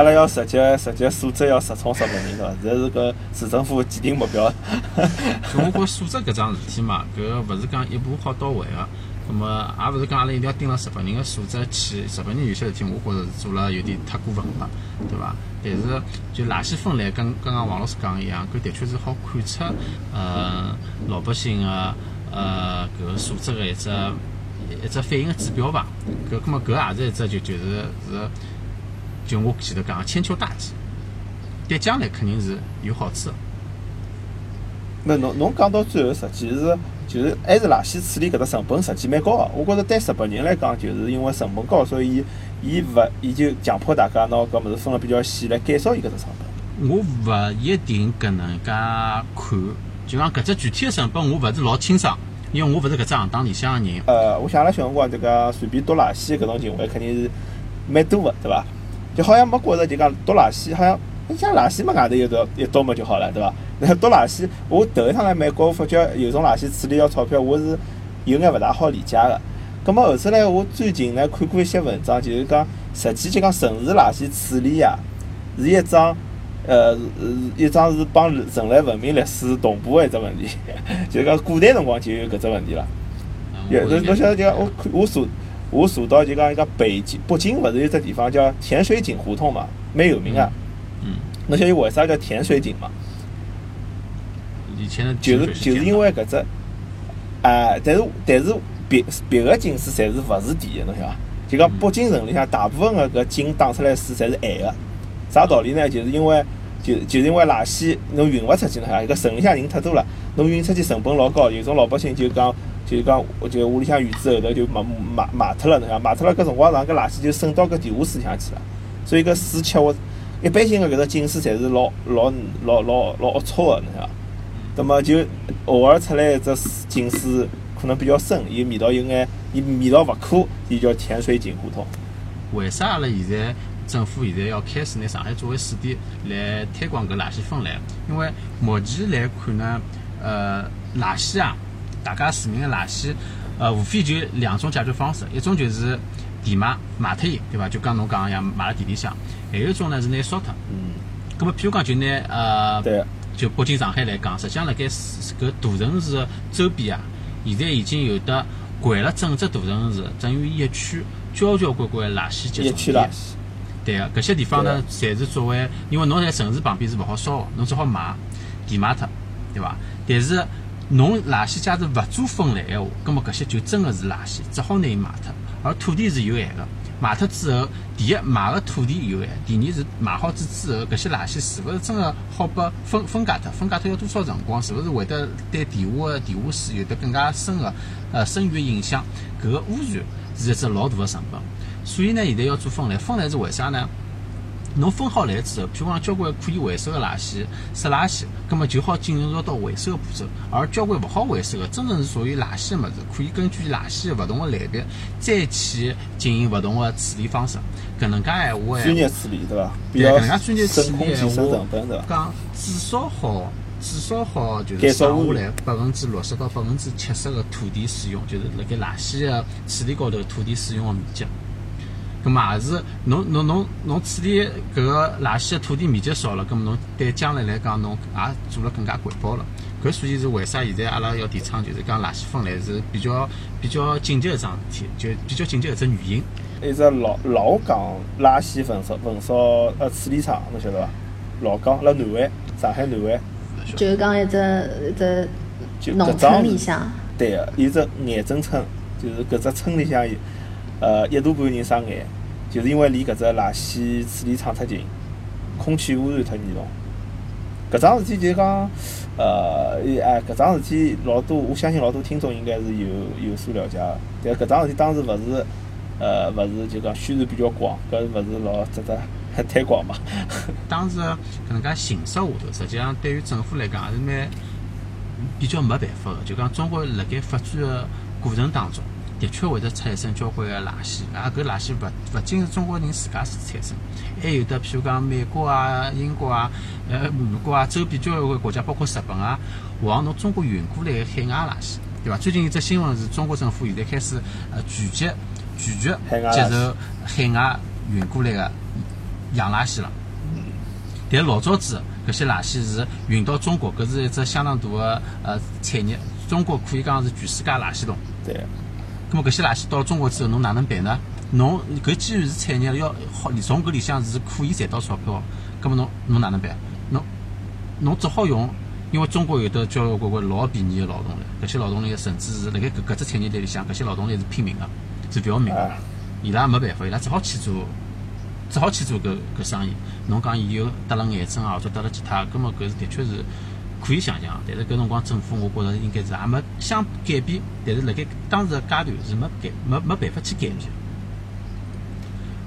阿拉要实际实际素质要实冲十万人对伐？这是个市政府既定目标。就我觉素质搿桩事体嘛，搿勿是讲一步好到位个。咁么也勿是讲阿拉一定要盯牢日本人个素质去，日本人有些事体我觉着是做了有点太过分了，对伐？但是就垃圾分类，跟刚刚王老师讲一样，搿的确是好看出呃老百姓个呃搿个素质个一只一只反映个指标吧。搿咁么搿也是一只就就是是就我前头讲千秋大计，对将来肯定是有好处。那侬侬讲到最后，实际是就是还是垃圾处理搿只成本实际蛮高个。我觉着对日本人来讲，就是因为成本高，所以伊伊勿伊就强迫大家拿搿物事分了比较细，来减少伊搿只成本。我勿一定搿能介看，就讲搿只具体个成本，我勿是老清爽，因为我勿是搿只行当里向个人。呃，我想阿拉小辰光就讲随便丢垃圾搿种行为，肯定是蛮多个，对伐？就好像没觉着就讲倒垃圾，好像你像垃圾嘛，外头一倒一倒么就好了，对伐？那倒垃圾，我头一趟来美国，发觉有种垃圾处理要钞票，我是有眼勿大好理解个。葛末后头来，我最近呢看过一些文章，就是讲实际就讲城市垃圾处理啊，是一桩呃一桩是帮人类文明历史同步个一只问题，就是讲古代辰光就有搿只问题了。有侬侬晓得就讲我看我查我查到就讲一个北京北京勿是有只地方叫甜水井胡同嘛，蛮有名个。嗯。侬晓得为啥叫甜水井嘛？以前的就是就是因为搿只，啊，但是但是别别个井水侪是勿是甜的，侬晓得伐？就讲北京城里向大部分个搿井打出来水侪是咸个，啥道理呢？就是因为就就是因为垃圾侬运勿出去，侬晓得伐？搿城里向人太多了，侬运出去成本老高，有种老百姓就讲就是讲就屋里向院子后头就埋埋埋脱了，侬晓得伐？埋脱了搿辰光长搿垃圾就渗到搿地下水里向去了，所以搿水吃我，一般性个搿只井水侪是老老老老老龌龊个，侬晓得伐？那么就偶尔出来一只井水，可能比较深，伊味道有眼，伊味道勿可，伊叫甜水井胡同。为啥阿拉现在政府现在要开始拿上海作为试点来推广搿垃圾分类？因为目前来看呢，呃，垃圾啊，大家市民个垃圾，呃，无非就两种解决方式，一种就是填埋埋脱伊，对伐？就讲侬讲个样，埋辣地里向；还有一种呢是拿烧脱。嗯。咁么，譬如讲就拿呃。对。就北京、上海来讲，实际上辣盖搿大城市周边啊，现在已经有的掼了整只大城市，等于一区交交关关垃圾集中点。对个，搿些地方呢，侪是作为，因为侬在城市旁边是勿好烧个，侬只好埋填埋脱，对伐？但是侬垃圾假如勿做分类闲话，葛末搿些就真个是垃圾，只好拿伊卖脱。而土地是有限个。卖脱之后，第一卖个土地有限，第二是卖好之之后，搿些垃圾是勿是真个好拨分分解脱？分解脱要多少辰光？是勿是会得对地下个地下水有得更加深个呃深远影响？搿个污染是一只老大个成本。所以呢，现在要做分类，分类是为啥呢？侬分好类之后，譬如讲交关可以回收个垃圾、湿垃圾，葛么就好进入到回收个步骤；而交关勿好回收个，真正是属于垃圾个物事，可以根据垃圾个勿同个类别，再去进行勿同个处理方式。搿能介闲话，专业处理对伐？对，搿能介专业处理闲话，讲至少好，至少好就是省下来百分之六十到百分之七十个土地使用，就是辣盖垃圾个处理高头土地使用个面积。咁嘛也是，侬侬侬侬处理搿个垃圾的土地面积少了，咁么侬对将来来讲，侬也做了更加环保了。搿所以是为啥现在阿拉要提倡，就是讲垃圾分类是比较比较紧急一桩事体，就比较紧急一只原因。一只老老港垃圾焚烧焚烧呃处理厂，侬晓得伐？老港辣南湾，上海南湾。就是讲一只一只农村里向。对个，有只癌症村，就是搿只村里向有。呃，一大半人生癌，就是因为离搿只垃圾处理厂太近，空气污染太严重。搿桩事体就讲，呃，哎，搿桩事体老多，我相信老多听众应该是有有所了解个。搿桩事体当时勿是，呃，勿是就讲宣传比较广，搿勿是老值得推广嘛。当时搿能介形式下头，实际上对于政府来讲也是蛮比较没办法的。就讲中国辣盖发展个过程当中。的确会得产生交关个垃圾，啊，搿垃圾勿勿仅是中国人自家是产生，还有的譬如讲美国啊、英国啊、呃、美国啊周边交关国家，包括日本啊，往侬中国运过来个海外垃圾，对伐？最近一只新闻是中国政府现在开始呃拒绝拒绝接受海外运过来个洋垃圾了。但老早子搿些垃圾是运到中国，搿是一只相当大个呃产业。中国可以讲是全世界垃圾桶。对。咁么搿些垃圾到了中国之后，侬哪能办呢？侬搿既然是产业，要好从搿里向是可以赚到钞票，咁么侬侬哪能办？侬侬只好用，因为中国有的交交关关老便宜的劳动力，搿些劳动力甚至是辣盖搿搿只产业链里向，搿些劳动力是拼命个，是勿要命个。伊拉没办法，伊拉只好去做，只好去做搿搿生意。侬讲伊有得了癌症啊，或者得了其他，葛末搿是的确是可以想象。但是搿辰光政府，我觉着应该是也没想改变，但是辣盖当时个阶段是没改没没办法去改变。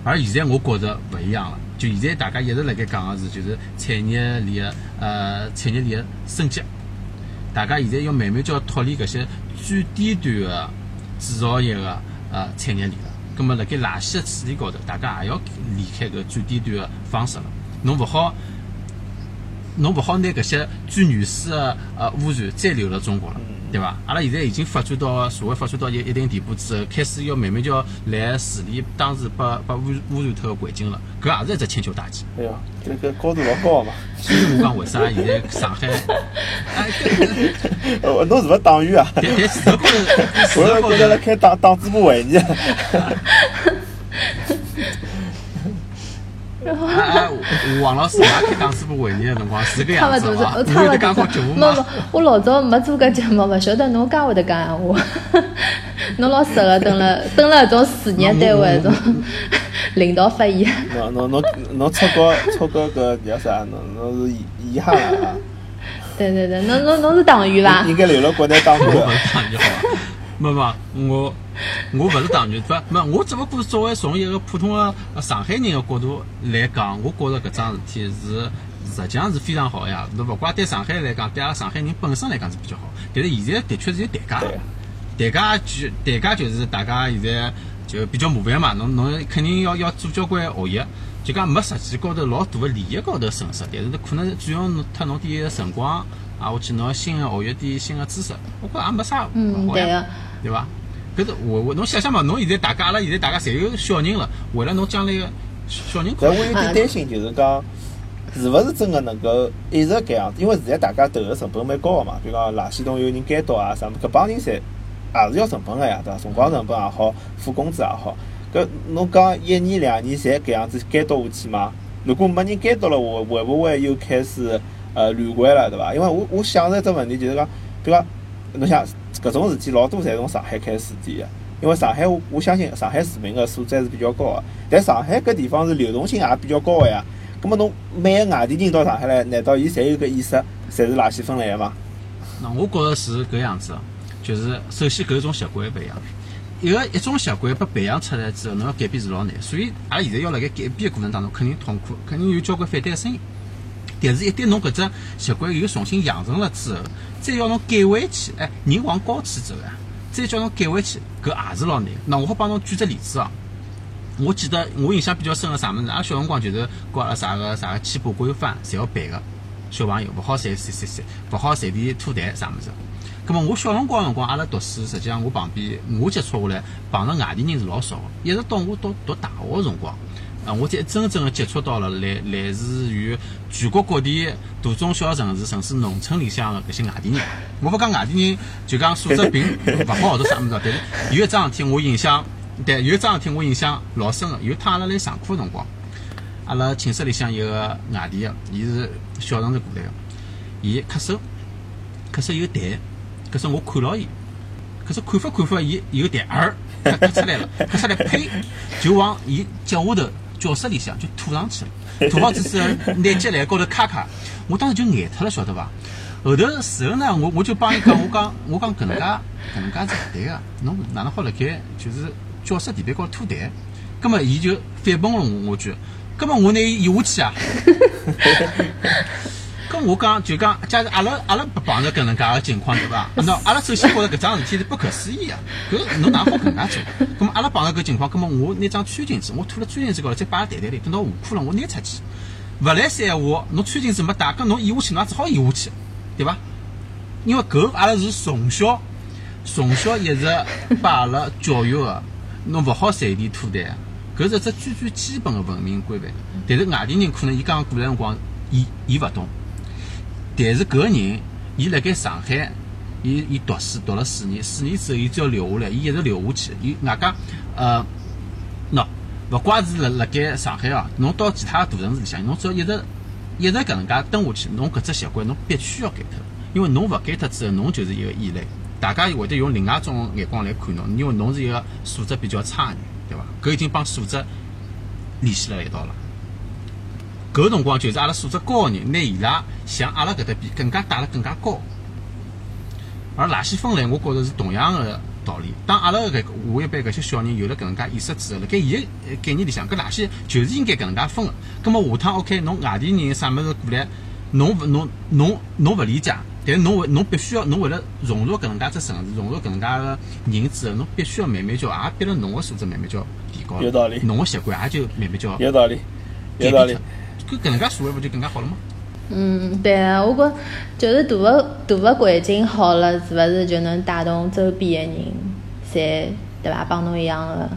而现在我觉着勿一样了，就现在大家一直辣盖讲个是，就是产业链个呃产业链个升级。大家现在要慢慢就要脱离搿些最低端个制造业个呃产业链了。咁么，辣盖垃圾个处理高头，大家也要离开搿最低端个方式了。侬勿好，侬勿好拿搿些最原始的呃污染再流入中国了，对伐？阿拉现在已经发展到社会发展到一一定地步之后，开始要慢慢就要来治理当时被被污污染脱个环境了。搿也是一只千秋大计。哎呀，搿搿高度老高嘛！所以我讲为啥现在上海？哎，呃，侬是勿是党员啊？但但事实高头，我觉着辣开党党支部会议。啊啊！王老师也开党支部会议个辰光是搿样子啊？我有得讲过节目吗？没我老早没做搿节目，勿晓得侬介会得讲闲话。侬老适合蹲辣蹲辣搿种事业单位搿种领导发言。侬侬侬侬出国出国搿叫啥？侬侬是遗憾了啊？对对对，侬侬侬是党员伐？应该留辣国内当过。我勿是党员 好伐？没没，我 我勿是党员，不没，我只不过是作为从一个普通的上海人的角度来讲，我觉着搿桩事体是实际上是非常好呀。侬勿管对上海来讲，对阿拉上海人本身来讲是比较好，但是现在的确是有代价，代价就代价就是大家现在就比较麻烦嘛。侬侬肯定要要做交关学习，就讲没实际高头老大的利益高头损失，但是可能主要侬脱侬点辰光。啊，我去拿新的学习点新的知识，我觉也没啥勿好呀，对伐？搿是我我侬想想嘛，侬现在大家阿拉现在大家侪有小人了，为了侬将来个小人，但我有点担心，就是讲是勿是真个能够一直搿样子？因为现在大家投个成本蛮高个嘛，比如讲垃圾桶有人监督啊，啥么搿帮人侪也是要成本个呀，对伐？辰光成本也好，付工资也好，搿侬讲一年两年侪搿样子监督下去嘛？如果没人监督了，会会勿会又开始？呃，乱关了，对伐？因为我我想着一只问题，就是讲，比如讲，侬想搿种事体老多侪从上海开始点个，因为上海我我相信上海市民个素质是比较高个，但上海搿地方是流动性也比较高个呀。葛末侬每个外地人到上海来，难道伊侪有搿意识，侪是垃圾分类个吗？那我觉着是搿样子，就是首先搿种习惯不一样，一个一种习惯被培养出来之后，侬要改变是老难，所以阿拉现在要辣盖改变个过程当中，肯定痛苦，肯定有交关反对个声音。但是，一旦侬搿只习惯又重新养成了之后，再要侬改回去，哎，人往高处走呀，再叫侬改回去，搿也是老难。那我好帮侬举只例子哦。我记得我印象比较深个啥物事，阿拉小辰光就是搞阿拉啥个啥个起步规范，侪要背个。小朋友勿好随随随随，勿好随便吐痰啥物事。葛末我小辰光辰光，阿拉读书，实际上我旁边我接触下来，碰着外地人是老少个，一直到我到读大学个辰光。啊！我才真正的接触到了来来自于全国各地大中小城市，甚至农村里向的搿些外地人。我勿讲外地人，就讲素质并勿好或者啥物事。但是有一桩事体我印象，对，有一桩事体我印象老深个。有一趟阿拉来上课辰光，阿拉寝室里向一个外地个，伊是小城市过来个，伊咳嗽，咳嗽有痰，可是我看牢伊，可是看法看法，伊有痰儿咳咳出来了，咳出来呸，就往伊脚下头。教室里向就吐上去了，吐好之后拿脚来高头揩揩，我当时就呆脱了，晓得伐？后头事后呢，我我就帮伊讲，我讲我讲搿能介搿能介是勿对个，侬哪能好辣盖就是教室地板高头吐痰？葛末伊就反驳了我，我句，葛末我拿伊移下去啊。咁我讲就讲，假如阿拉阿拉不碰着搿能介个情况，对伐？那阿拉首先觉着搿桩事体是不可思议个，搿侬哪好搿能介做？咁阿拉碰着搿情况，咁么我拿张餐巾纸，我吐了餐巾纸高头，再摆辣袋袋里，等到下课了，我拿出去。勿来三闲话，侬餐巾纸没带，搿侬咽下去，侬也只好咽下去，对伐？因为搿阿拉是从小从小一直把阿拉教育个，侬勿好随地吐痰，搿是只最最基本个文明规范。但是外地人可能伊刚刚过来辰光，伊伊勿懂。但是搿个人，伊辣盖上海，伊伊读书读了四年，四年之后伊只要留下来，伊一直留下去。伊外加呃，喏，勿怪是辣辣盖上海哦，侬到其他大城市里向，侬只要一直一直搿能介蹲下去，侬搿只习惯侬必须要改脱，因为侬勿改脱之后，侬就是一个异类。大家会得用另外一种眼光来看侬，因为侬是一个素质比较差的人，对伐？搿已经帮素质联系辣一道了。搿辰光就是阿拉素质高的人，拿伊拉向阿拉搿搭比更加带了更加高。而垃圾分类，我觉着是同样的道理。当阿拉搿下一辈搿些小人有了搿能介意识之后，辣盖伊个概念里向，搿垃圾就是应该搿能介分个。葛末下趟 OK，侬外地人啥物事过来，侬勿侬侬侬勿理解。但是侬为侬必须要侬为了融入搿能介只城市，融入搿能介个人之后，侬必须要慢慢叫，也逼了侬个素质慢慢叫提高。有道理。侬个习惯也就慢慢叫有道理，有道理。搿搿能介社会勿就更加好了吗？嗯，对啊，我觉就是大个大个环境好了，是勿是就能带动周边个人，侪对伐？帮侬一样个。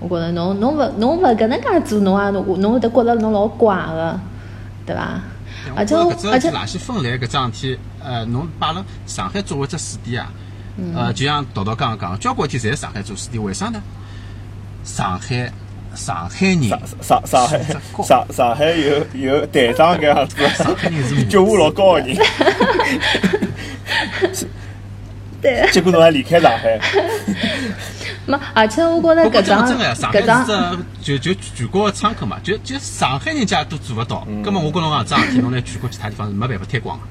我觉着侬侬勿侬勿搿能介做，侬也侬侬会得觉着侬老怪个，对伐？而且而且垃圾分类搿桩事体，呃，侬摆辣上海作为只试点啊，呃，就像道道刚刚讲，交关天侪上海做试点，为啥呢？上海上海 人，上上海上上海有有队长搿样子，上海人是觉悟老高个人，对，结果侬还离开上海。没，而且我觉着搿桩搿桩就就全国个窗口嘛，就就上海人家都做勿到，葛末我跟侬讲，桩事体侬来全国其他地方是没办法推广个。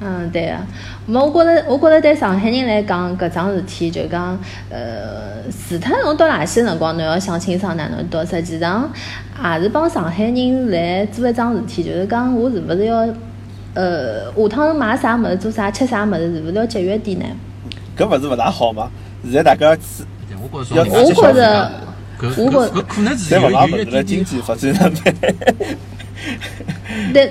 嗯，对个。没，我觉着我觉着对上海人来讲，搿桩事体就讲，呃，除脱侬倒垃圾辰光，侬要想清爽哪能倒，实际上也是帮上海人来做一桩事体，就是讲我是勿是要，呃，下趟买啥物事、做啥、吃啥物事，是勿是要节约点呢？搿勿是勿大好吗？现在大家。我觉着，我觉着，搿可能是有有一经济发展上面。对，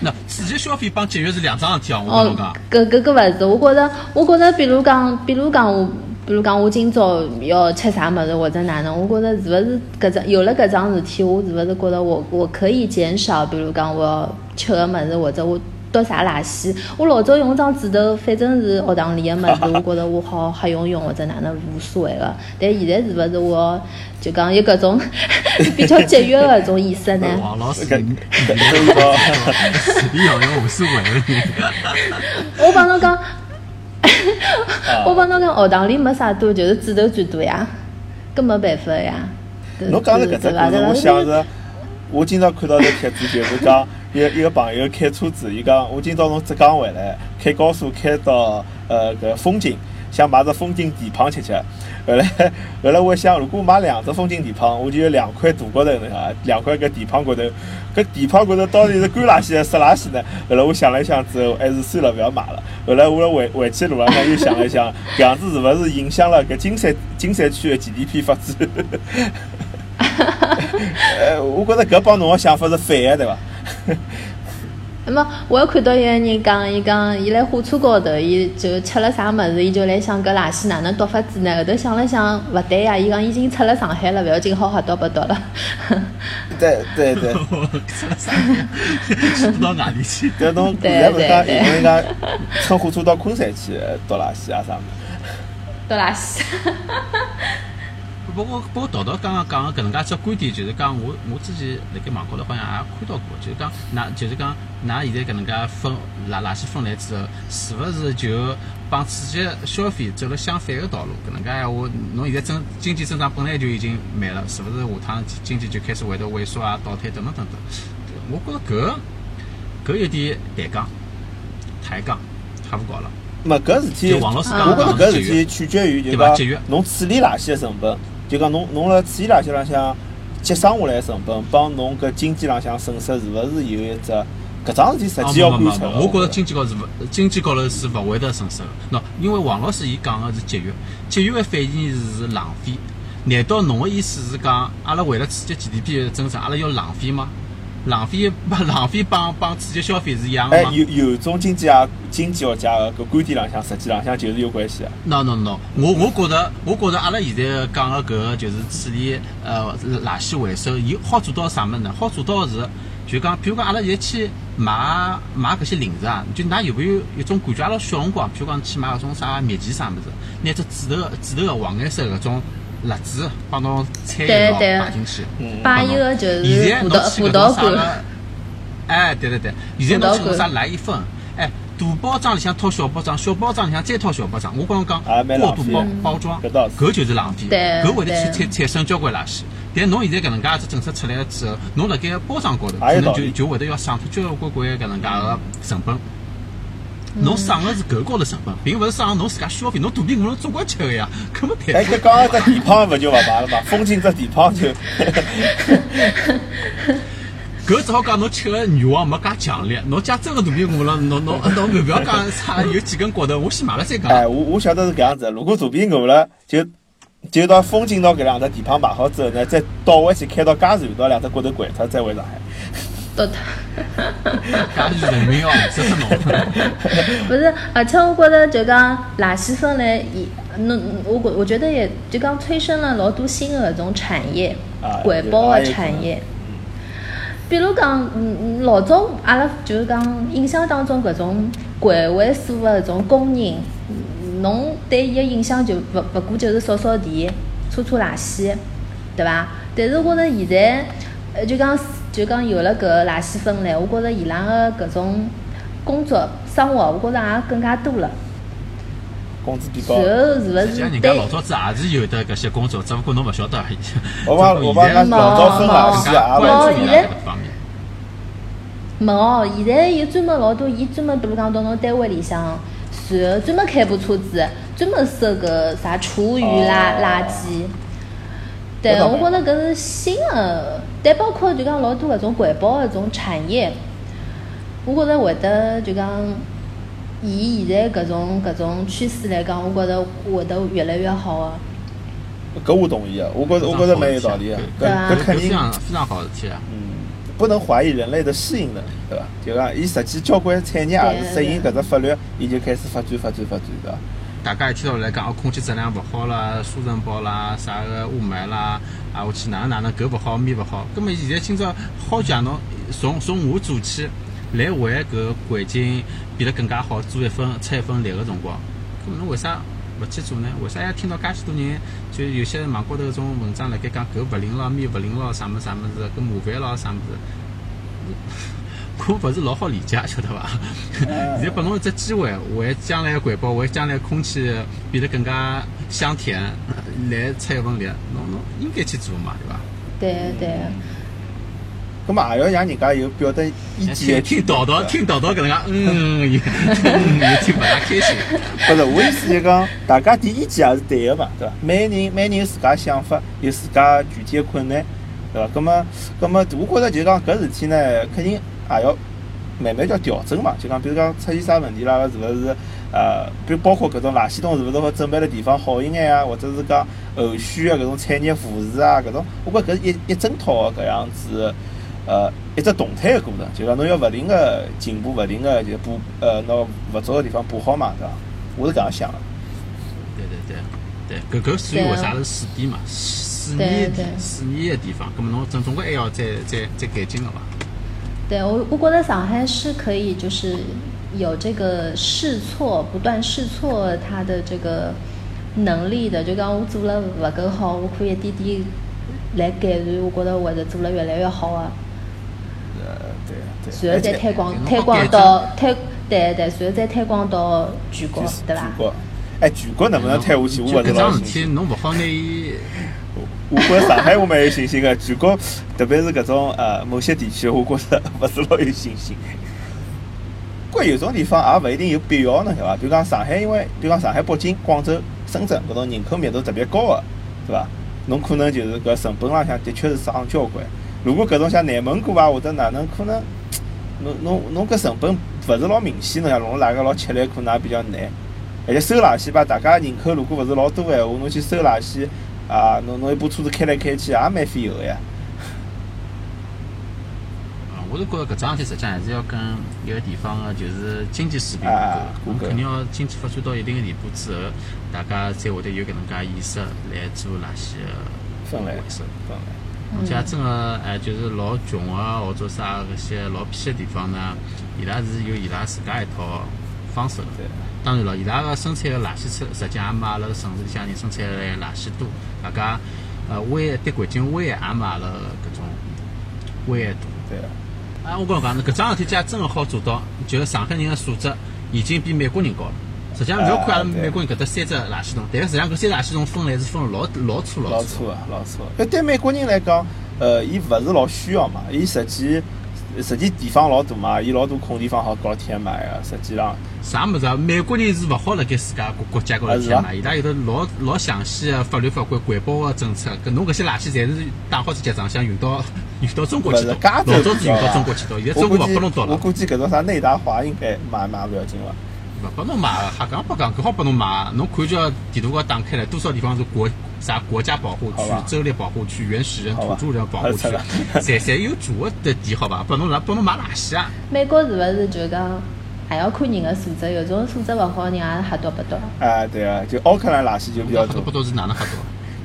那刺激消费帮节约是两桩事体哦。我跟侬讲，搿搿搿勿是，我觉着，我觉着，比如讲，比如讲我，比如讲我今朝要吃啥物事或者哪能，我觉着是勿是搿桩有了搿桩事体，我是勿是觉着我我可以减少，比如讲我要吃个物事或者我。倒啥垃圾？我老早用张纸头，反正是学堂里个物事，我觉着我好瞎用用或者哪能无所谓个。但现在是勿是我就讲有搿种 比较节约个种意识呢？王老师，你无所谓我帮侬讲，我帮侬讲，学堂里没啥多，就是纸头最多呀，搿没办法呀。侬讲的搿只故事，我想着，我经常看到个帖子，就是讲。一一个朋友开车子，伊讲我今朝从浙江回来，开高速开到呃搿风景，想买只风景地胖吃吃。后来后来我想，如果买两只风景地胖，我就有两块大骨头，侬晓两块搿地胖骨头，搿地胖骨头到底是干垃圾还是湿垃圾呢？后来我想了想之后，还是算了，勿要买了。后来我回回去路浪向又想了想，搿样子是勿是影响了搿金山金山区的 GDP 发展？呃，我觉着搿帮侬个想法是反个，对伐？那么我还看到一个人讲，伊讲伊辣火车高头，伊就吃了啥物事，伊就来想搿垃圾哪能倒法子呢？后头想了想，勿对呀，伊讲已经出了上海了，勿要紧，好好倒不倒了。对 对对，到哪里去？搿侬现在勿讲，有人讲乘火车到昆山去倒垃圾啊啥物？倒垃圾。不过，不过，道道刚刚讲个搿能介只观点，就是讲我我之前辣盖网高头好像也看到过，就是讲，㑚就是讲，㑚现在搿能介分垃垃圾分类之后，是勿是就帮刺激消费走了相反个道路？搿能介闲话，侬现在增经济增长本来就已经慢了，是勿是下趟经济就开始会得萎缩啊、倒退等等等等？我觉着搿搿有点抬杠，抬杠，太勿搞了。没搿事体，我觉着搿事体取决于就讲侬处理垃圾个成本。就讲侬侬辣处理垃圾浪向节省下来成本，帮侬搿经济浪向损失是勿是有一只搿桩事体实际要观察。我觉着经济高是勿经济高头是勿会得损失个。喏，因为王老师伊讲个是节约，节约个反义词是浪费。难道侬个意思是讲，阿拉为了刺激 GDP 的增长，阿拉要浪费吗？浪费帮浪费帮帮刺激消费是一样哎，的吗有有种经济啊，经济学家个搿观点浪向，实际浪向就是有关系的。？no no no，我我觉着我觉着阿拉现在讲个搿个就是处理呃垃圾回收，伊好做到啥物事呢？好做到是就讲，譬如讲阿拉现在去买买搿些零食啊，就㑚有没有一种感觉？阿拉小辰光，譬如讲去买搿种啥蜜饯啥物事，拿只纸头纸头个黄颜色搿种蜡纸帮侬菜一道对。对摆进去。摆一个就是现在辅侬去搿导辅导馆，种啥个？哎，对对对，现在侬去搿啥来一份，哎，大包装里向套小包装，小包装里向再套小包装，我刚刚啊蛮讲过度包包装，搿就是浪费，对搿会得去产产生交关垃圾。但侬现在搿能介只政策出来了之后，侬辣盖包装高头，可能就就会得要省脱交关关搿能介个成本。侬省的是搿高头成本，并勿是省侬自家消费。侬肚皮饿了总归吃个呀，搿么哎，太搿刚刚只地胖勿就勿买了嘛？风景只地胖就，搿只好讲侬吃个欲望没介强烈。侬假真个肚皮饿了，侬侬侬勿要讲啥有几根骨头，我先买了再讲。哎，我我晓得是搿样子。如果肚皮饿了，就就到风景到搿两只地胖买好之后呢，再倒回去开到嘉善，到两只骨头掼脱，再回上海。都他。家里人民要这是侬。不是，而且我觉得就讲垃圾分类，伊侬我觉我觉得也就讲催生了老多新的搿种产业啊，环保的产业。比如讲，嗯，嗯老早阿拉就是讲印象当中搿种环卫所的搿种工人，嗯侬对伊个印象就勿勿过就是扫扫地、拖拖垃圾，对伐？但是我觉着现在，呃，就讲就讲有了搿个垃圾分类，我觉着伊拉个搿种工作生活，我觉着也更加多了。工资比高然。后是勿实际上，是对人家老早子也是有的搿些工作，只不过侬勿晓得而已。我帮我帮现在俺老早分垃圾啊，关注伊拉现在搿方面。没哦，现在有专门老多，伊专门比如讲到侬单位里向，然后专门开部车子，专门收搿啥厨余啦、哦垃圾。对，我觉着搿是新的，但包括就讲老多搿种环保的搿种产业，我觉着会得就讲，以现在搿种搿种趋势来讲，我觉着会得越来越好啊。搿我同意啊，我觉着我觉着蛮有道理啊。搿搿肯定非常非常好的事体啊！嗯，不能怀疑人类的适应能力，对伐？就讲伊实际交关产业也是适应搿只法律，伊就开始发展发展发展，对伐？大家一天到晚来讲，哦，空气质量勿好啦，沙尘暴啦，啥个雾霾啦，啊，我去哪能哪能搿勿好，面勿好。葛末现在今朝好讲侬从从我做起，来为搿环境变得更加好，做一份出一份力个辰光，葛末侬为啥勿去做呢？为啥要听到介许多人，就有些网高头搿种文章辣盖讲搿勿灵咯，面勿灵咯，啥物啥物事，搿麻烦咯，啥物事？我勿是老好理解，晓得伐？现在拨侬一只机会，为将来环保，为将来空气变得更加香甜，来出一份力，侬侬应该去做嘛，对伐？对对。咁么也要让人家有表达意见听的听叨叨，听叨叨搿能介，嗯，也嗯也听勿大开心。不是，我意思就讲，大家提意见也是对个嘛，对伐？每人每人有自家想法，有自家具体的困难，对伐？咁么，咁么，我觉着就讲搿事体呢，肯定也要慢慢叫调整嘛。就讲，比如讲出现啥问题啦，是勿是呃，比如包括搿种垃圾桶是勿是好准备的地方好一眼啊，或者是讲后续的搿种产业扶持啊，搿种，我觉着搿是一一整套的搿样子。呃，一只动态的过程，就讲侬要勿停个进步，勿停个就补，呃，拿勿足个地方补好嘛，对伐？我是搿样想的。对对对对，搿搿属于为啥是试点嘛？试对验试验的地方，葛末侬总总归还要再再再改进个伐？对我，我觉得上海是可以，就是有这个试错，不断试错他的这个能力的。就讲我做了不够好，我可以一点点来改善，我觉得会得做了越来越好啊。呃，对对。然后再推广哎推广到推，对对，然后再推广到全国，对伐全？国，哎，全国能不能推下去，我勿是就搿桩事体。侬勿好拿伊。我觉着上海我蛮有信心个，全国特别是搿种呃某些地区，我觉着勿是老有信心。不过有种地方也勿一定有必要，侬晓得伐？比如讲上海，因为比如讲上海、北京、广州、深圳搿种人口密度特别高个，对伐？侬可能就是搿成本浪向的确是涨交关。如果搿种像内蒙古啊，或者哪能可能，侬侬侬搿成本勿是老明显，侬像弄哪个老吃力，可能也比较难。而且收垃圾吧，大家人口如果勿是老多个闲话，侬去收垃圾啊，侬侬一部车子开来开去也蛮费油个呀。我是觉着搿桩事体实际上还是要跟一个地方个就是经济水平啊挂钩，挂钩肯定要经济发展到一定个地步之后，大家才会得有搿能介意识来做垃圾个分类回收。分类。假真个哎，就是老穷啊，或者啥搿些老偏个地方呢，伊拉是有伊拉自家一套方式了。对，当然了，伊拉个生产个垃圾车，实际上也没阿拉个城市里向人生产个垃圾多，大家呃危害对环境危害也没阿拉个搿种危害大。对，啊，我跟侬讲，搿桩事体假真个好做到，就是上海人个素质已经比美国人高了。实际上，勿要看阿拉美国人搿搭三只垃圾桶，但是实际上搿三只垃圾桶分类是分了老老粗老粗的。粗啊，老粗。搿对美国人来讲，呃，伊勿是老需要嘛，伊实际实际地方老大嘛，伊老多空地方好搞填埋个。实际上，啥物事啊？美国人是勿好辣盖自家国国家高头啊是啊填埋，伊拉有得老老详细个法律法规、环保个政策。搿侬搿些垃圾，侪是打好子结账，箱运到 运到中国去倒。老早子运到中国去倒，现在中国勿拨侬倒了，我估计搿种啥内达华应该买买勿要紧伐？勿拨侬买，瞎讲八讲，搿好拨侬买。侬看叫地图高打开来，多少地方是国啥国家保护区、州立保护区、原始人、土著人保护区，侪侪有住个地，好伐？拨侬来拨侬买垃圾啊！美国是勿是就讲还要看人个素质？有种素质勿好，人也瞎倒八倒。啊，对啊，就奥克兰垃圾就比较多瞎多，是哪能瞎多？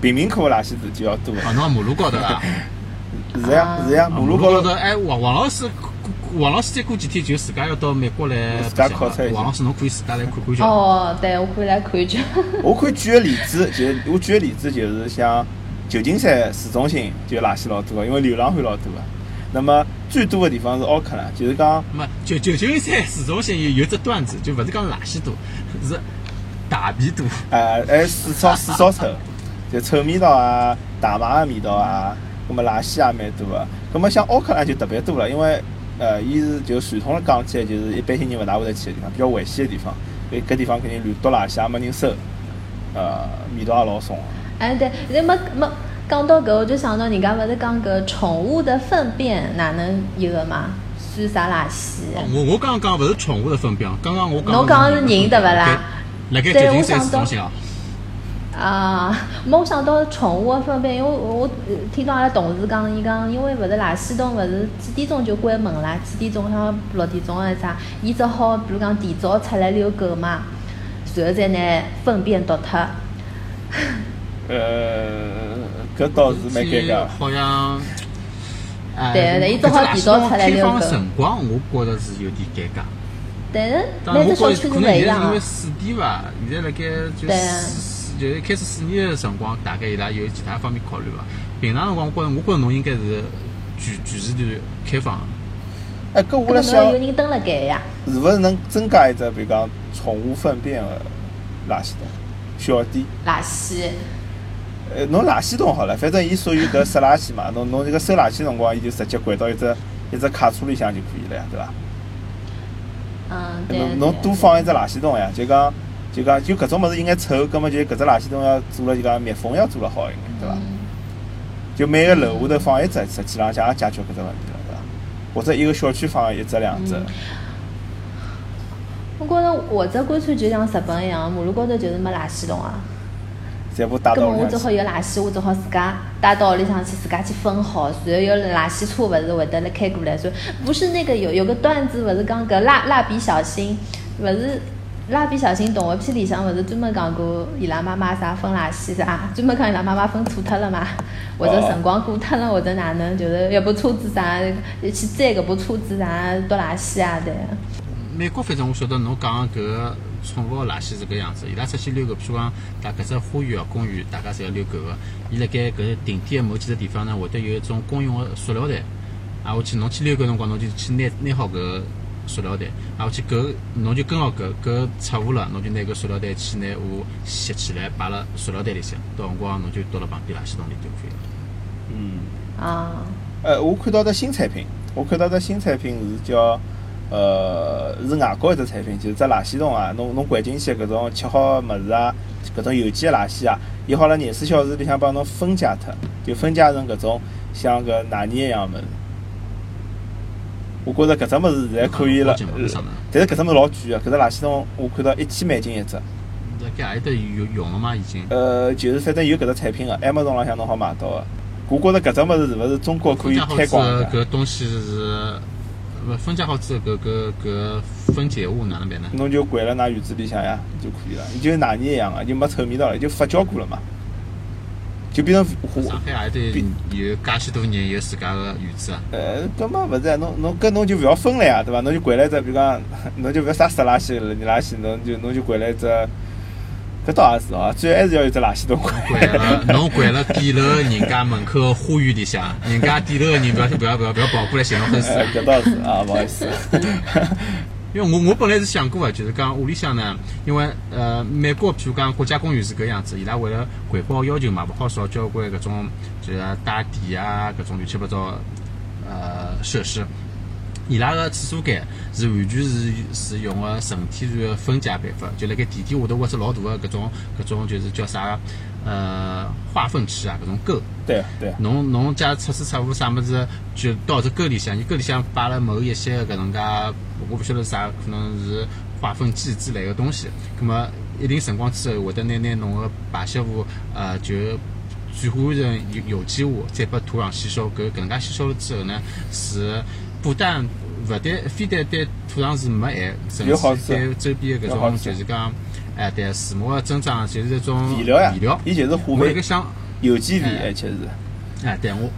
贫民窟垃圾是就要多。哦，侬马路高头啊？是呀是呀，马路高头，哎，王王老师，王老师再过几天就自家要到美国来自家考察一下了王老师，侬可以自家来看看叫。哦，对，我可以来看一下。我可以举个例子，就是我举个例子就是像旧金山市中心就垃圾老多个，因为流浪汉老多个。那么最多的地方是奥克兰，就是讲没，旧旧金山市中心有有只段子，就勿是讲垃圾多，是大便多。呃还水草水草臭，就臭味道啊、大麻个味道啊，葛么垃圾也蛮多个。葛么像奥克兰就特别多了，因为呃，伊是就传统的讲起来，就是一般性人勿大会得去个地方，比较危险个地方。所以搿地方肯定乱丢垃圾也没人收，呃，味道也老重个。哎，对，那么么讲到搿，我就想到人家勿是讲搿宠物的粪便哪能有个嘛？算啥垃圾？我我刚刚讲勿是宠物的粪便，刚刚我讲侬讲的是人对勿啦？辣盖对旧金山我想到市中心啊，啊，没想到宠物的粪便，因为我我呃听到阿拉同事讲，伊讲因为勿是垃圾桶勿是几点钟就关门啦，几点钟好像六点钟还是啥，伊只好比如讲提早出来遛狗嘛，然后再拿粪便倒脱。呃，搿倒是蛮尴尬。好像。哎对对伊只好提早出来开放遛狗辰光，我觉着是有点尴尬。但是每我觉着只小区是勿一样啊为。四点伐，现在辣盖就对四就是开始试验个辰光，大概伊拉有其他方面考虑伐。平常辰光，我觉着我觉着侬应该是全全时段开放的。哎，搿我辣想有，人蹲辣盖呀？是勿是能增加一只，比如讲宠物粪便个垃圾桶小点？垃圾。呃，侬垃圾桶好了，反正伊属于搿湿垃圾嘛，侬侬这个收垃圾辰光，伊就直接掼到一只一只卡车里向就可以了呀，对伐？嗯，对。侬侬多放一只垃圾桶呀，就讲就讲就搿种物事应该臭，葛末就搿只垃圾桶要做了就讲密封要做了好一点，对伐？嗯就每个楼下头放一只，实际浪向也解决搿只问题了，对伐？或者一个小区放一只两只，嗯我觉着或者干脆就像日本一样，马路高头就是没垃圾桶啊。全部带咁么我只好。有垃圾，我只好自家带到屋里向去，自家去分好。然后有垃圾车勿是会得来开过来，所以不是那个有有个段子，勿是讲搿蜡蜡笔小新，勿是蜡笔小新动画片里向勿是专门讲过伊拉妈妈啥分垃圾啥，专门讲伊拉妈妈分错脱了嘛，或者辰光过脱了，或者哪能，就是一部车子啥去载搿部车子啥倒垃圾啊，对。美国反正我晓得侬讲搿个宠物个垃圾是搿样子，伊拉出去遛狗，譬如讲，大搿只花园啊、公园，大家侪要遛狗个。伊辣盖搿定点个某几个地方呢，会得有一种公用个塑料袋，啊，我去侬去遛狗辰光，侬就去拿拿好搿塑料袋，啊，我去狗侬就跟牢搿，搿拆污了，侬就拿搿塑料袋去拿我吸起来，摆辣塑料袋里向，到辰光侬就倒辣旁边垃圾桶里就可以了。嗯。啊，呃，我看到只新产品，我看到只新产品是叫呃是外国一只产品，就是只垃圾桶啊，侬侬掼进去搿种吃好物事啊，搿种有机个垃圾啊，伊好辣廿四小时里向帮侬分解脱，就分解成搿种像搿奶泥一样物事。我觉着搿只物事现在可以了但是搿只物事老贵个，搿只垃圾桶我看到一千美金一只。辣盖何里搭有用了吗？已经。呃，就是反正有搿只产品个，Amazon 浪向侬好买到个。我觉着搿只物事是勿是中国可以推广一下？搿东西是勿分解好之后，搿搿搿分解物哪能办呢？侬就掼辣㑚院子里向呀就可以了，就像奶泥一样个，就没臭味道了，就发酵过了嘛。就变成花，上海也得有介许多人有自家个院子啊。呃，搿么勿是啊，侬侬搿侬就勿要分了呀，对伐？侬就掼辣一只，比如讲，侬就勿要啥湿垃圾、泥垃圾，侬就侬就掼辣一只，搿倒也是哦，最后还是要有只垃圾桶。掼了，侬掼了店楼人家门口花园里向，人家店楼个人勿要勿要勿要勿要跑过来寻侬黑死。呃 搿倒是啊，勿好意思。因为我我本来是想过个，就是讲屋里向呢，因为呃美国譬如讲国家公园是搿样子，伊拉为了环保要求嘛，勿好造交关搿种就是打地啊搿种乱七八糟呃设施。伊拉个厕所间是完全是是用个纯天然个分解办法，就辣盖地底下头或者老大个搿种搿种就是叫啥呃化粪池啊搿种沟。对对。侬侬假测试测污啥物事，就到只沟里向，伊沟里向摆了某一些搿能介，我勿晓得啥，可能是化粪剂之类个东西。葛末一定辰光之后，会得拿拿侬个排泄物呃就转化成有有机物，再拨土壤吸收。搿搿能介吸收了之后呢，是不但勿但非但对土壤是没害，甚至对周边的搿种就是讲，哎对树木个增长就是一种肥料呀，肥料，伊就是化肥，有机肥而且是。哎，对我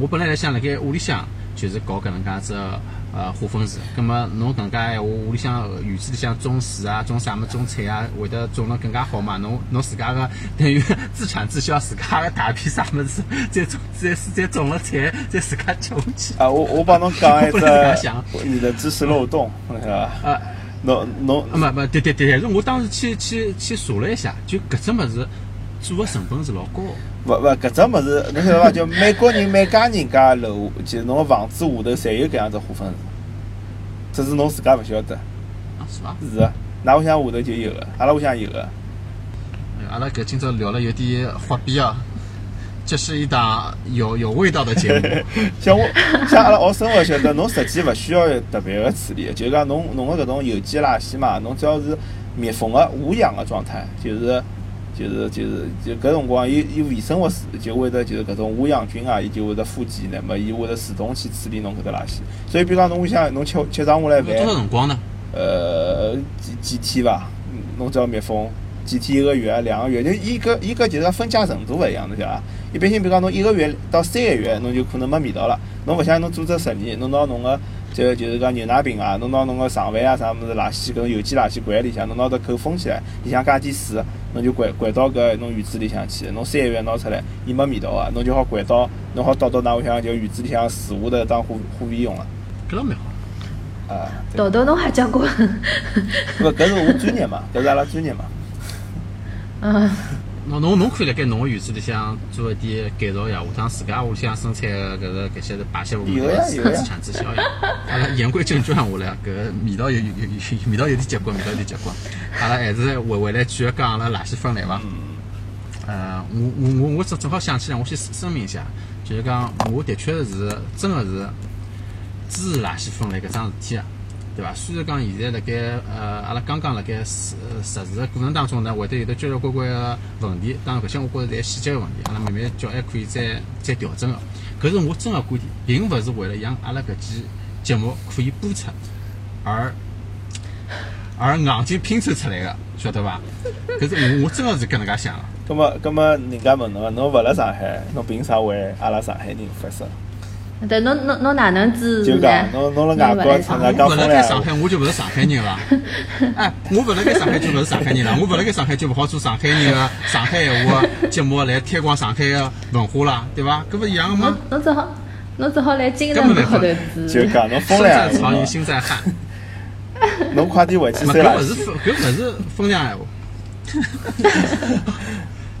我本来在想辣盖屋里向就是搞搿能介只呃化粪池，葛末侬搿能介闲话，屋里向院子里向种树啊，种啥物种菜啊，会得种了更加好嘛？侬侬自家个等于自产自销，自家个大片啥物事，再种再再种了菜，再自家吃下去。啊，我我帮侬讲一只你的知识漏洞，是吧？啊，侬侬啊，没没，对对对，但是我当时去去去查了一下，就搿只物事做个成本是老高。勿勿，搿只物事侬晓得伐？就美国人每家人家楼，就是侬个房子下头，侪有搿样子化粪池，只是侬自家勿晓得。啊，是伐？是啊，㑚屋向下头就有个，阿拉屋里向有个。阿拉搿今朝聊了有点花边啊，这是一档有有味道的节目。像我像阿拉学生活晓得，侬实际勿需要特别个处理，就是讲侬侬个搿种有机垃圾嘛，侬只要是密封个无氧个状态，就是。就是就是就搿辰光，伊伊微生物就会得就是搿种无氧菌啊，伊就会得富集，那么伊会得自动去处理侬搿个垃圾。所以，比如讲侬屋里向侬吃吃上下来饭，多少辰光呢？呃，几几天伐？侬只要密封，几天一个月、两个月，就伊搿伊搿就是分解程度勿一样，侬晓得伐？一般性，比如讲侬一个月到三个月，侬就可能没味道了。侬勿像侬做只实验，侬拿侬个就就是讲牛奶瓶啊，侬拿侬个剩饭啊啥物事垃圾，搿种有机垃圾罐里向，侬拿只口封起来，里向加点水。侬就拐拐到搿侬院子里向去，侬三个月拿出来，伊没味道啊，侬就好拐到，侬好倒到㑚屋里向就院子里向树下头当化化肥用了。搿倒蛮好。啊。豆豆侬还讲过。勿，搿是我专业嘛，搿是阿拉专业嘛。嗯。侬侬侬可以辣盖侬个院子里向做一点改造呀，下趟自家屋里向生产个搿个搿些排泄物，自产自销呀。阿拉言归正传下来，搿味道有有有味道有点结棍，味道有点结棍。阿拉还是回回来继续讲阿拉垃圾分类伐？呃，我我我我正正好想起来，我先声明一下，就是讲我的确是真个是支持垃圾分类搿桩事体啊。对伐？虽然讲现在辣盖呃，阿拉刚刚辣盖实实施个过程当中呢，会得有得交交关关个问题。当然，搿些我觉着侪细节个问题，阿拉慢慢叫还可以再再调整个。搿是我真个观点，并勿是为了让阿拉搿期节目可以播出而而硬劲拼凑出来个，晓得伐？搿是我我真个是搿能介想个。葛末葛末，人家问侬，侬勿辣上海，侬凭啥为阿拉上海人发声？对，侬侬侬哪能支持呢？就讲，侬侬辣外国参加讲风我勿辣盖上海，我就勿是上海人了。哎，我勿辣盖上海就勿是上海人了。我勿辣盖上海就勿好做上海人个上海闲话节目来推广上海的文化啦，对伐？搿勿一样个吗？侬只好，侬只好来精神高头支就讲侬风凉，身在曹营心在汉。侬快点回去收搿勿是搿勿是风凉闲话。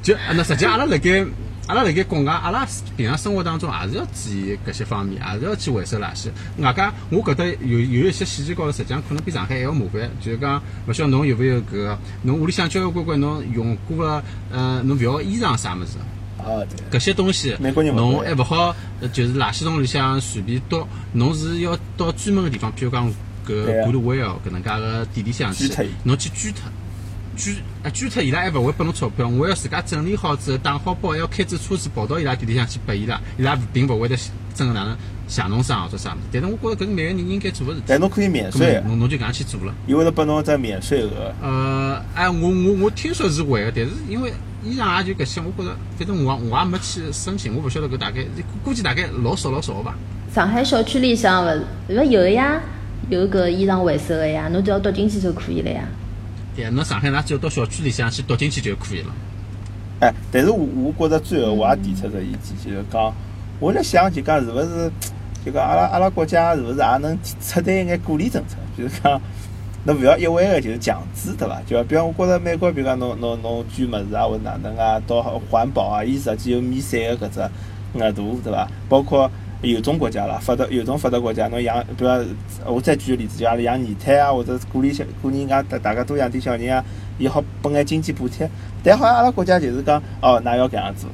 就那实际阿拉辣盖。阿拉辣盖国外，阿拉平常生活当中也是要注意搿些方面，也是要去回收垃圾。外加我搿搭有有一些细节高头，实际上可能比上海还要麻烦。就是讲，勿晓得侬有勿有搿个？侬屋里向交交关关侬用过个呃，侬勿要衣裳啥物事？搿些东西，侬还勿好，就是垃圾桶里向随便丢。侬是要到专门个地方，譬如讲搿 Goodwill 搿能介个店里向去，侬去捐脱。捐啊捐脱伊拉还勿会拨侬钞票，我要自家整理好之后打好包，还要开着车子跑到伊拉店里向去拨伊拉，伊拉并勿会得真个哪能谢侬啥或者啥物事，但是我觉着搿是每个人应该做个事体。但侬可以免税么，侬侬就搿样去做了。伊会得拨侬只免税额。呃，哎，我我我听说是会个，但是因为衣裳也就搿些，我觉着反正我我也没去申请，我勿晓得搿大概估计大概老少老少个吧。上海小区里向勿是勿有个呀，有搿衣裳回收个呀，侬只要读进去就可以了呀。对，侬上海㑚只要到小区里向去读进去就可以了。哎，但是我我觉着最后我也提出只意见，就是讲，我辣想就讲是勿是，就讲阿拉阿拉国家是勿是也能出台一眼鼓励政策，就是讲，侬勿要一味个就是强制，对伐？就比方我觉着美国，比如讲侬侬侬捐物事啊，或者哪能啊，到环保啊，伊实际有免税个搿只额度，对伐？包括有种国家啦，发达有种发达国家，侬养，比如讲我再举个例子，就阿拉养二胎啊，或者鼓励小鼓励人家大大家多养点小人啊，也好拨眼经济补贴。但好像阿拉国家就是讲，哦，㑚要搿样做，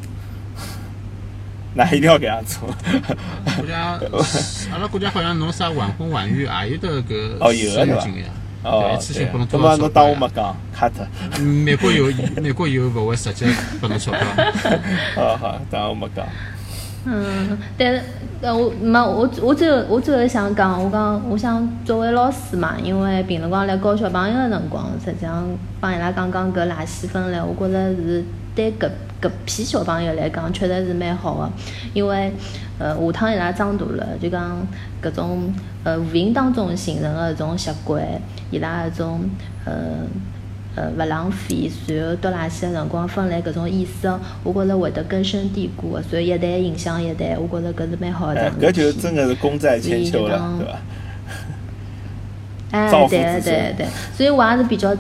㑚一定要搿样做。国家，阿拉国家好像侬啥晚婚晚育也有得搿哦有个呀。哦一，次性对拨侬，多少钞侬当我？没讲，cut。嗯美国有，美国有勿会直接拨侬钞票。好 好，当我没讲。嗯，但是呃，我没我我最后我最后想讲，我讲我想作为老师嘛，因为平辰光来教小朋友个辰光，实际上帮伊拉讲讲搿垃圾分类，我觉着是对搿搿批小朋友来讲，确实是蛮好个，因为呃下趟伊拉长大了，就讲搿种呃无形当中形成个搿种习惯，伊拉搿种呃。呃，勿浪费，然后倒垃圾个辰光分类搿种意识哦，我觉着会得根深蒂固个，所以一代影响一代，我觉着搿是蛮好个哎桩，事体。搿就真个是功在千秋了，对伐？哎对对对，所以我也是比较，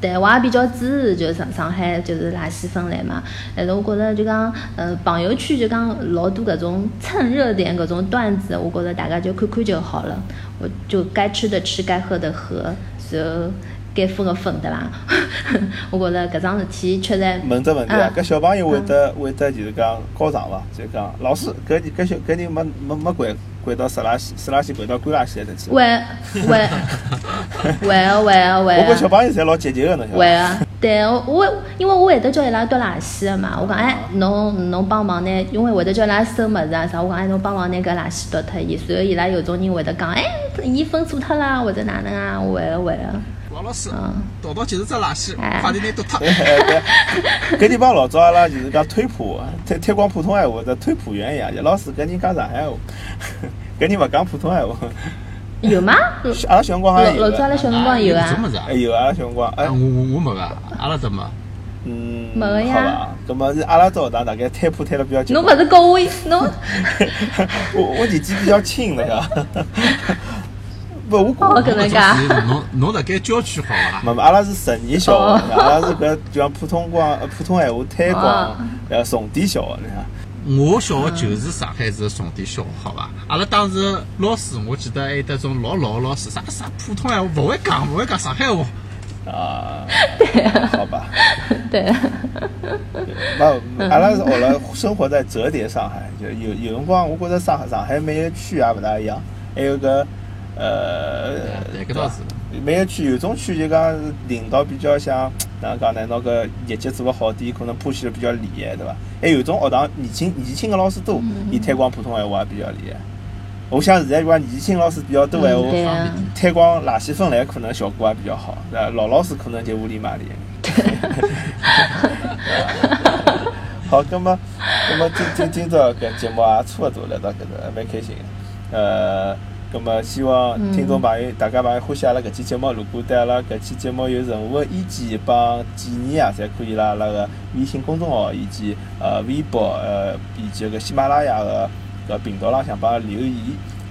对我也比较支持，就是上上海就是垃圾分类嘛。但是我觉着就讲，呃，朋友圈就讲老多搿种蹭热点搿种段子，我觉着大家就看看就好了。我就该吃的吃，该喝的喝，然后该分的分，对伐？我觉着搿桩事体确实。问只问题啊嗯，搿小朋友会得会得就是讲告状伐？就讲老师搿搿小搿人没没没掼掼到湿垃圾，湿垃圾拐到干垃圾里头去。会会会啊会啊会我觉小啊朋友侪老积极个，侬晓得伐？会啊！对，我我因为我会得叫伊拉丢垃圾个嘛，我讲哎，侬侬帮忙呢，因为会得叫伊拉收物事啊啥，我讲哎，侬帮忙拿搿垃圾丢脱伊，然后伊拉有种人会得讲哎，伊分错脱啦，或者哪能啊，会个会个。王老师嗯，倒到几十只垃圾，哎快点拿丢脱。对，搿地方老早阿拉就是讲推普 推推广普通闲话，这推普员一样，就老师搿人讲上海话，搿人勿讲普通闲话。有吗？阿拉小辰光好老像有，老早阿拉小辰光有啊哎？有阿拉小辰光，哎哎，我，我我没个，阿拉怎么？嗯，没个呀好伐？葛么是阿拉只学堂大概推普推了比较久。侬勿是跟我侬我我年纪比较轻了呀。不，我哦搿能介啊搿种是侬侬辣盖郊区好伐？没没，阿拉是实验小哦。学，阿拉是搿就像普通光呃普通闲话推广哦。呃重点小学，你看。我小学就是上海市的重点小学，好伐？阿拉当时老师，我记得还有得种老老的老师，啥啥普通闲话勿会讲，勿会讲上海话。啊，对好吧，对，那，阿拉是学了生活在折叠上海，就有有辰光，我觉着上海上海每个区也勿大一样，还有个呃，对搿倒是每个区有种区就讲是领导比较像哪能讲呢？拿个业绩做得好点，可能铺起得比较厉害，对伐？还有种学堂年轻年纪轻个老师多，伊推广普通闲话也比较厉害。我想现在讲年纪轻老师比较多闲话，啊，推广垃圾分类可能效果也比较好，对伐？老老师可能就无理麻里。好，那么，那么今今今朝搿节目也差不多了到搿头，还蛮开心的。呃，那么希望听众朋友、大家朋友欢喜阿拉搿期节目，如果对阿拉搿期节目有任何意见帮建议啊，侪可以辣阿拉个微信公众号以及呃微博呃以及搿喜马拉雅个搿频道浪向帮阿拉留言。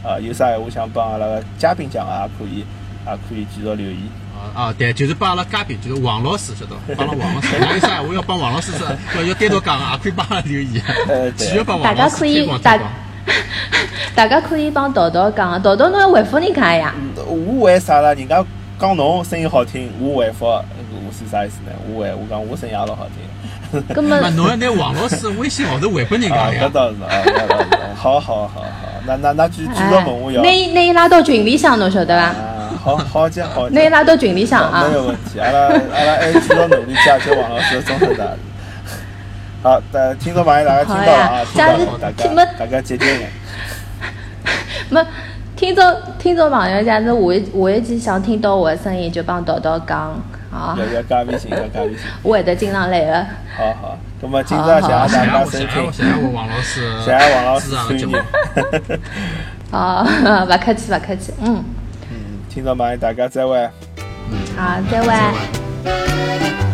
啊，有啥闲话想帮阿拉个嘉宾讲啊，也可以，也可以继续留言。啊啊，对，就是帮阿拉嘉宾，就是王老师，晓得伐？帮阿拉王老师，哪有啥闲话要帮王老师说，要要单独讲，也可以帮阿拉留言。呃，继续，帮王老师家可以推广推广。大家可以帮豆豆讲，豆豆侬要回复人家呀。我为啥啦？人家讲侬声音好听，我回复，我是啥意思呢？我回我讲我声音也老好听。那么侬要拿王老师微信号头回拨人啊，家呀？搿倒是啊，搿倒是。好好好好，那那那继继续哎问我要。拿伊拿伊拉到群里向，侬晓得伐？啊，好好讲好讲。拿伊拉到群里向啊没。有问题，阿拉阿拉还继续努力解决王老师的终身大事。好，大听众朋友大家听到了啊，听到了，大家大家节节眼。没，听众听众朋友，假是下一下一期想听到我的声音，就帮豆豆讲啊。要要加微信，要加微信。我会得经常来的。好好，那么今朝谢谢大家收听。谢谢我王老师，谢谢王老师参与。好，不客气，不客气，嗯。嗯，听众朋友大家再会。好，再会。